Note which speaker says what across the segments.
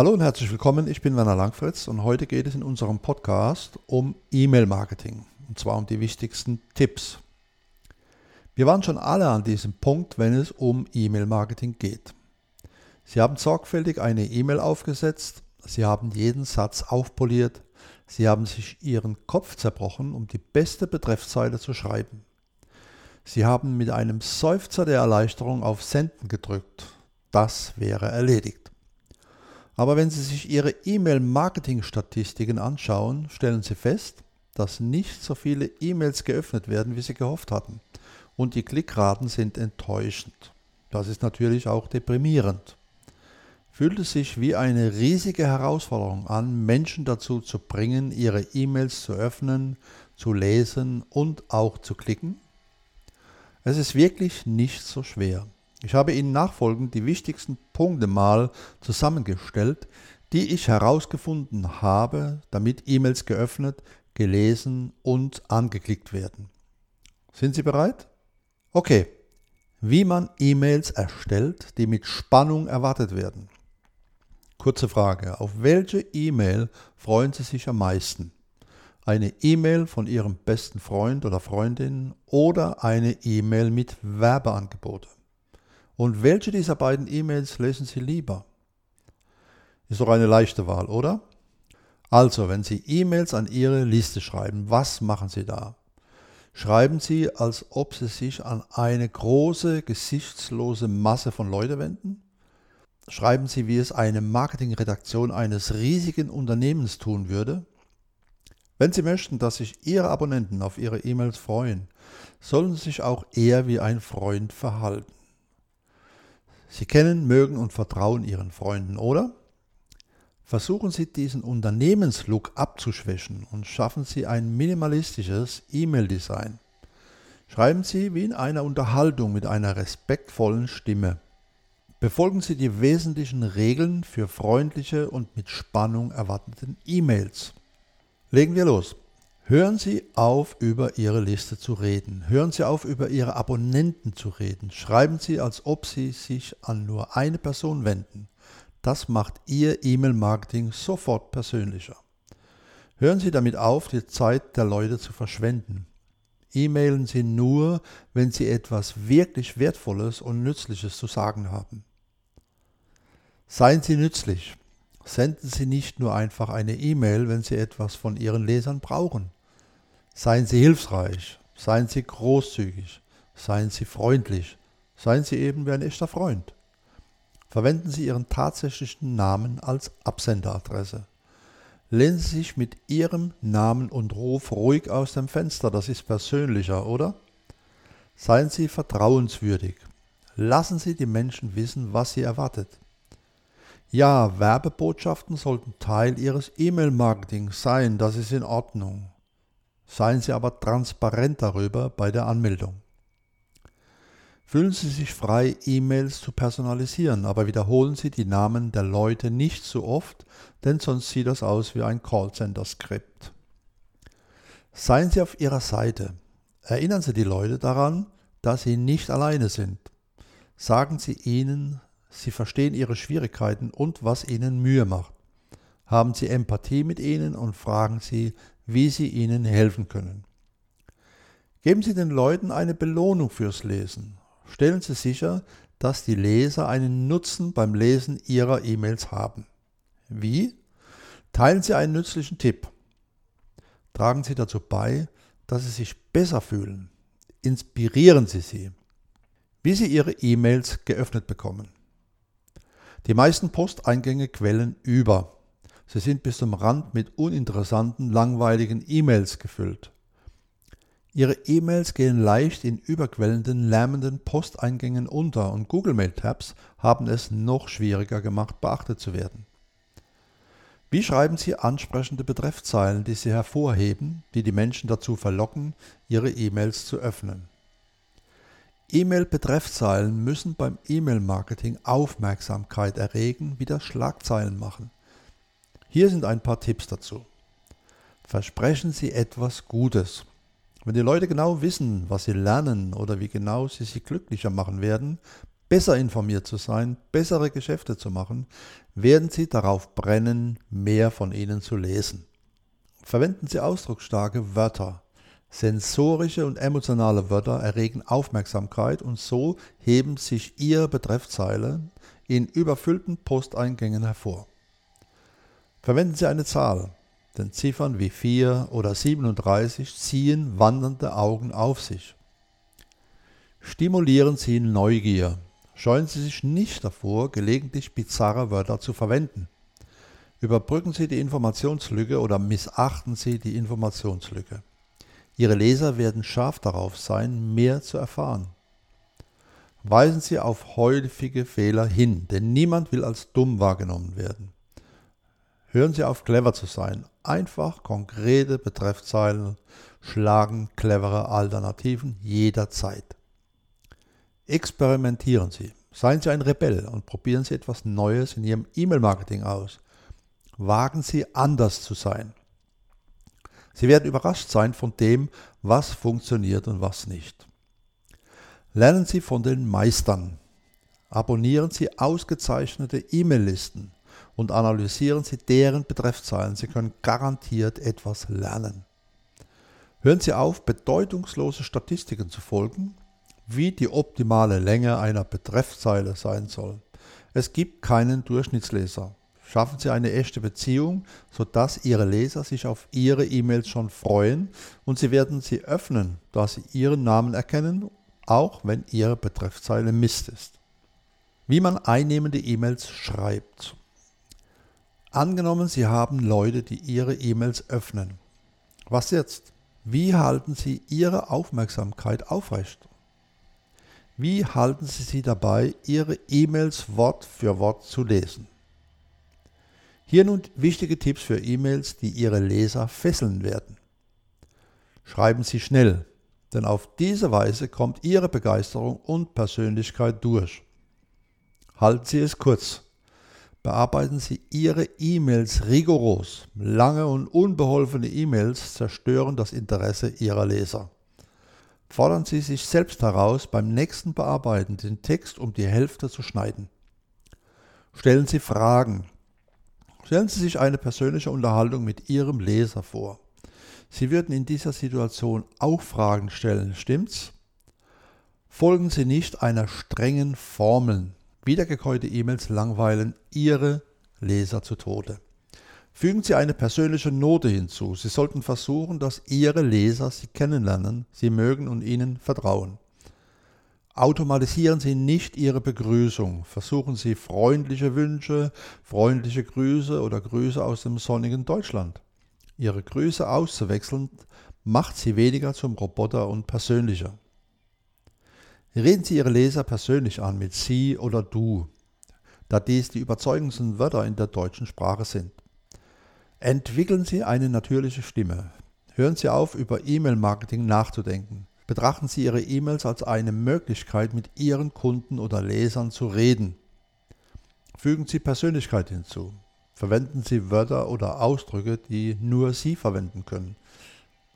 Speaker 1: Hallo und herzlich willkommen, ich bin Werner Langfritz und heute geht es in unserem Podcast um E-Mail-Marketing und zwar um die wichtigsten Tipps. Wir waren schon alle an diesem Punkt, wenn es um E-Mail-Marketing geht. Sie haben sorgfältig eine E-Mail aufgesetzt, Sie haben jeden Satz aufpoliert, Sie haben sich Ihren Kopf zerbrochen, um die beste Betreffzeile zu schreiben. Sie haben mit einem Seufzer der Erleichterung auf Senden gedrückt. Das wäre erledigt. Aber wenn Sie sich Ihre E-Mail-Marketing-Statistiken anschauen, stellen Sie fest, dass nicht so viele E-Mails geöffnet werden, wie Sie gehofft hatten. Und die Klickraten sind enttäuschend. Das ist natürlich auch deprimierend. Fühlt es sich wie eine riesige Herausforderung an, Menschen dazu zu bringen, ihre E-Mails zu öffnen, zu lesen und auch zu klicken? Es ist wirklich nicht so schwer. Ich habe Ihnen nachfolgend die wichtigsten Punkte mal zusammengestellt, die ich herausgefunden habe, damit E-Mails geöffnet, gelesen und angeklickt werden. Sind Sie bereit? Okay. Wie man E-Mails erstellt, die mit Spannung erwartet werden. Kurze Frage. Auf welche E-Mail freuen Sie sich am meisten? Eine E-Mail von Ihrem besten Freund oder Freundin oder eine E-Mail mit Werbeangebote? Und welche dieser beiden E-Mails lesen Sie lieber? Ist doch eine leichte Wahl, oder? Also, wenn Sie E-Mails an Ihre Liste schreiben, was machen Sie da? Schreiben Sie, als ob Sie sich an eine große, gesichtslose Masse von Leuten wenden? Schreiben Sie, wie es eine Marketingredaktion eines riesigen Unternehmens tun würde? Wenn Sie möchten, dass sich Ihre Abonnenten auf Ihre E-Mails freuen, sollen Sie sich auch eher wie ein Freund verhalten. Sie kennen, mögen und vertrauen Ihren Freunden, oder? Versuchen Sie diesen Unternehmenslook abzuschwächen und schaffen Sie ein minimalistisches E-Mail-Design. Schreiben Sie wie in einer Unterhaltung mit einer respektvollen Stimme. Befolgen Sie die wesentlichen Regeln für freundliche und mit Spannung erwarteten E-Mails. Legen wir los. Hören Sie auf, über Ihre Liste zu reden. Hören Sie auf, über Ihre Abonnenten zu reden. Schreiben Sie, als ob Sie sich an nur eine Person wenden. Das macht Ihr E-Mail-Marketing sofort persönlicher. Hören Sie damit auf, die Zeit der Leute zu verschwenden. E-Mailen Sie nur, wenn Sie etwas wirklich Wertvolles und Nützliches zu sagen haben. Seien Sie nützlich. Senden Sie nicht nur einfach eine E-Mail, wenn Sie etwas von Ihren Lesern brauchen. Seien Sie hilfsreich, seien Sie großzügig, seien Sie freundlich, seien Sie eben wie ein echter Freund. Verwenden Sie Ihren tatsächlichen Namen als Absenderadresse. Lehnen Sie sich mit Ihrem Namen und Ruf ruhig aus dem Fenster, das ist persönlicher, oder? Seien Sie vertrauenswürdig. Lassen Sie die Menschen wissen, was sie erwartet. Ja, Werbebotschaften sollten Teil Ihres E-Mail-Marketings sein, das ist in Ordnung. Seien Sie aber transparent darüber bei der Anmeldung. Fühlen Sie sich frei, E-Mails zu personalisieren, aber wiederholen Sie die Namen der Leute nicht zu oft, denn sonst sieht das aus wie ein Callcenter-Skript. Seien Sie auf Ihrer Seite. Erinnern Sie die Leute daran, dass Sie nicht alleine sind. Sagen Sie ihnen, Sie verstehen Ihre Schwierigkeiten und was Ihnen Mühe macht. Haben Sie Empathie mit ihnen und fragen Sie, wie Sie ihnen helfen können. Geben Sie den Leuten eine Belohnung fürs Lesen. Stellen Sie sicher, dass die Leser einen Nutzen beim Lesen Ihrer E-Mails haben. Wie? Teilen Sie einen nützlichen Tipp. Tragen Sie dazu bei, dass Sie sich besser fühlen. Inspirieren Sie sie. Wie Sie Ihre E-Mails geöffnet bekommen. Die meisten Posteingänge quellen über. Sie sind bis zum Rand mit uninteressanten, langweiligen E-Mails gefüllt. Ihre E-Mails gehen leicht in überquellenden, lärmenden Posteingängen unter und Google Mail Tabs haben es noch schwieriger gemacht, beachtet zu werden. Wie schreiben Sie ansprechende Betreffzeilen, die Sie hervorheben, die die Menschen dazu verlocken, Ihre E-Mails zu öffnen? E-Mail-Betreffzeilen müssen beim E-Mail-Marketing Aufmerksamkeit erregen, wie das Schlagzeilen machen. Hier sind ein paar Tipps dazu. Versprechen Sie etwas Gutes. Wenn die Leute genau wissen, was sie lernen oder wie genau sie sich glücklicher machen werden, besser informiert zu sein, bessere Geschäfte zu machen, werden Sie darauf brennen, mehr von Ihnen zu lesen. Verwenden Sie ausdrucksstarke Wörter. Sensorische und emotionale Wörter erregen Aufmerksamkeit und so heben sich Ihre Betreffzeile in überfüllten Posteingängen hervor. Verwenden Sie eine Zahl, denn Ziffern wie 4 oder 37 ziehen wandernde Augen auf sich. Stimulieren Sie Neugier. Scheuen Sie sich nicht davor, gelegentlich bizarre Wörter zu verwenden. Überbrücken Sie die Informationslücke oder missachten Sie die Informationslücke. Ihre Leser werden scharf darauf sein, mehr zu erfahren. Weisen Sie auf häufige Fehler hin, denn niemand will als dumm wahrgenommen werden. Hören Sie auf, clever zu sein. Einfach konkrete Betreffzeilen schlagen clevere Alternativen jederzeit. Experimentieren Sie. Seien Sie ein Rebell und probieren Sie etwas Neues in Ihrem E-Mail-Marketing aus. Wagen Sie anders zu sein. Sie werden überrascht sein von dem, was funktioniert und was nicht. Lernen Sie von den Meistern. Abonnieren Sie ausgezeichnete E-Mail-Listen und analysieren Sie deren Betreffzeilen. Sie können garantiert etwas lernen. Hören Sie auf, bedeutungslose Statistiken zu folgen, wie die optimale Länge einer Betreffzeile sein soll. Es gibt keinen Durchschnittsleser. Schaffen Sie eine echte Beziehung, sodass Ihre Leser sich auf Ihre E-Mails schon freuen und Sie werden sie öffnen, da Sie Ihren Namen erkennen, auch wenn Ihre Betreffzeile Mist ist. Wie man einnehmende E-Mails schreibt. Angenommen, Sie haben Leute, die Ihre E-Mails öffnen. Was jetzt? Wie halten Sie Ihre Aufmerksamkeit aufrecht? Wie halten Sie sie dabei, Ihre E-Mails Wort für Wort zu lesen? Hier nun wichtige Tipps für E-Mails, die Ihre Leser fesseln werden. Schreiben Sie schnell, denn auf diese Weise kommt Ihre Begeisterung und Persönlichkeit durch. Halten Sie es kurz. Bearbeiten Sie Ihre E-Mails rigoros. Lange und unbeholfene E-Mails zerstören das Interesse Ihrer Leser. Fordern Sie sich selbst heraus, beim nächsten Bearbeiten den Text um die Hälfte zu schneiden. Stellen Sie Fragen, Stellen Sie sich eine persönliche Unterhaltung mit Ihrem Leser vor. Sie würden in dieser Situation auch Fragen stellen, stimmt's? Folgen Sie nicht einer strengen Formel. Wiedergekäute E-Mails langweilen Ihre Leser zu Tode. Fügen Sie eine persönliche Note hinzu. Sie sollten versuchen, dass Ihre Leser Sie kennenlernen, Sie mögen und Ihnen vertrauen. Automatisieren Sie nicht Ihre Begrüßung. Versuchen Sie freundliche Wünsche, freundliche Grüße oder Grüße aus dem sonnigen Deutschland. Ihre Grüße auszuwechseln macht Sie weniger zum Roboter und persönlicher. Reden Sie Ihre Leser persönlich an mit Sie oder Du, da dies die überzeugendsten Wörter in der deutschen Sprache sind. Entwickeln Sie eine natürliche Stimme. Hören Sie auf, über E-Mail-Marketing nachzudenken. Betrachten Sie Ihre E-Mails als eine Möglichkeit, mit Ihren Kunden oder Lesern zu reden. Fügen Sie Persönlichkeit hinzu. Verwenden Sie Wörter oder Ausdrücke, die nur Sie verwenden können.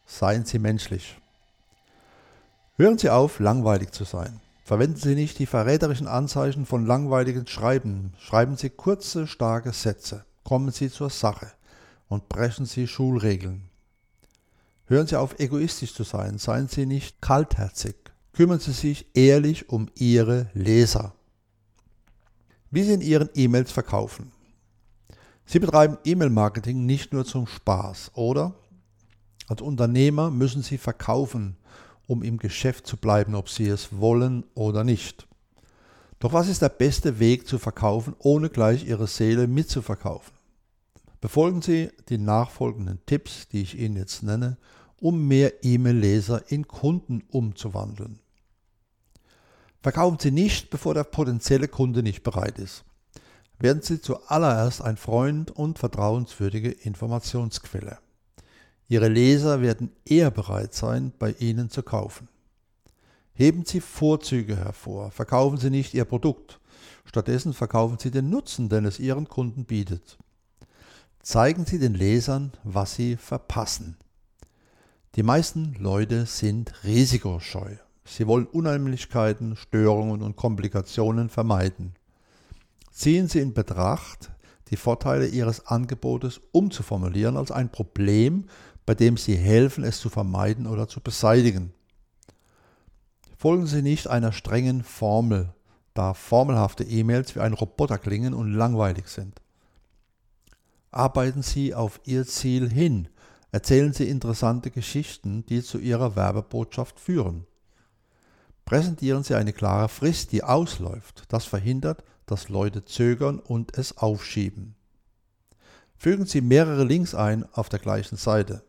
Speaker 1: Seien Sie menschlich. Hören Sie auf, langweilig zu sein. Verwenden Sie nicht die verräterischen Anzeichen von langweiligen Schreiben. Schreiben Sie kurze, starke Sätze. Kommen Sie zur Sache und brechen Sie Schulregeln. Hören Sie auf, egoistisch zu sein. Seien Sie nicht kaltherzig. Kümmern Sie sich ehrlich um Ihre Leser. Wie Sie in Ihren E-Mails verkaufen. Sie betreiben E-Mail-Marketing nicht nur zum Spaß, oder? Als Unternehmer müssen Sie verkaufen, um im Geschäft zu bleiben, ob Sie es wollen oder nicht. Doch was ist der beste Weg zu verkaufen, ohne gleich Ihre Seele mitzuverkaufen? Befolgen Sie die nachfolgenden Tipps, die ich Ihnen jetzt nenne, um mehr E-Mail-Leser in Kunden umzuwandeln. Verkaufen Sie nicht, bevor der potenzielle Kunde nicht bereit ist. Werden Sie zuallererst ein Freund und vertrauenswürdige Informationsquelle. Ihre Leser werden eher bereit sein, bei Ihnen zu kaufen. Heben Sie Vorzüge hervor, verkaufen Sie nicht Ihr Produkt, stattdessen verkaufen Sie den Nutzen, den es Ihren Kunden bietet. Zeigen Sie den Lesern, was sie verpassen. Die meisten Leute sind risikoscheu. Sie wollen Unheimlichkeiten, Störungen und Komplikationen vermeiden. Ziehen Sie in Betracht, die Vorteile Ihres Angebotes umzuformulieren als ein Problem, bei dem Sie helfen, es zu vermeiden oder zu beseitigen. Folgen Sie nicht einer strengen Formel, da formelhafte E-Mails wie ein Roboter klingen und langweilig sind. Arbeiten Sie auf Ihr Ziel hin, erzählen Sie interessante Geschichten, die zu Ihrer Werbebotschaft führen. Präsentieren Sie eine klare Frist, die ausläuft. Das verhindert, dass Leute zögern und es aufschieben. Fügen Sie mehrere Links ein auf der gleichen Seite.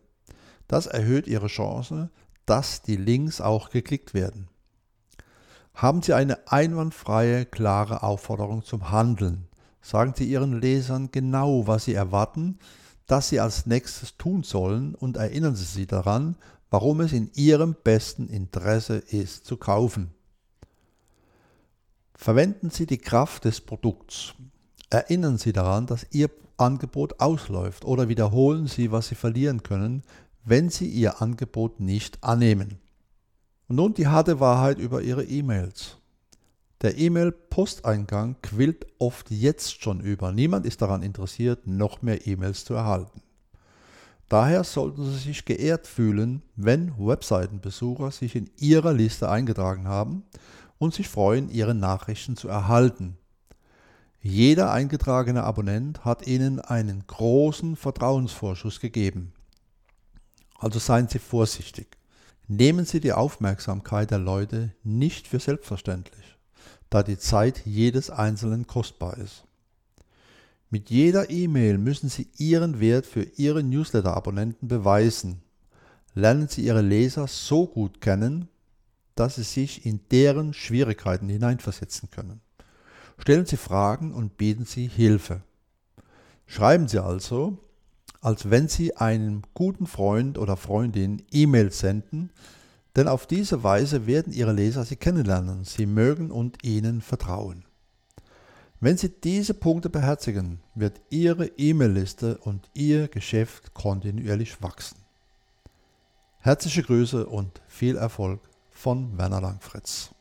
Speaker 1: Das erhöht Ihre Chance, dass die Links auch geklickt werden. Haben Sie eine einwandfreie, klare Aufforderung zum Handeln. Sagen Sie Ihren Lesern genau, was Sie erwarten, dass Sie als nächstes tun sollen und erinnern Sie sie daran, warum es in Ihrem besten Interesse ist zu kaufen. Verwenden Sie die Kraft des Produkts. Erinnern Sie daran, dass Ihr Angebot ausläuft oder wiederholen Sie, was Sie verlieren können, wenn Sie Ihr Angebot nicht annehmen. Und nun die harte Wahrheit über Ihre E-Mails. Der E-Mail-Posteingang quillt oft jetzt schon über. Niemand ist daran interessiert, noch mehr E-Mails zu erhalten. Daher sollten Sie sich geehrt fühlen, wenn Webseitenbesucher sich in Ihrer Liste eingetragen haben und sich freuen, Ihre Nachrichten zu erhalten. Jeder eingetragene Abonnent hat Ihnen einen großen Vertrauensvorschuss gegeben. Also seien Sie vorsichtig. Nehmen Sie die Aufmerksamkeit der Leute nicht für selbstverständlich, da die Zeit jedes Einzelnen kostbar ist. Mit jeder E-Mail müssen Sie Ihren Wert für Ihre Newsletter-Abonnenten beweisen. Lernen Sie Ihre Leser so gut kennen, dass Sie sich in deren Schwierigkeiten hineinversetzen können. Stellen Sie Fragen und bieten Sie Hilfe. Schreiben Sie also, als wenn Sie einem guten Freund oder Freundin E-Mail senden, denn auf diese Weise werden Ihre Leser Sie kennenlernen, Sie mögen und Ihnen vertrauen. Wenn Sie diese Punkte beherzigen, wird Ihre E-Mail-Liste und Ihr Geschäft kontinuierlich wachsen. Herzliche Grüße und viel Erfolg von Werner Langfritz.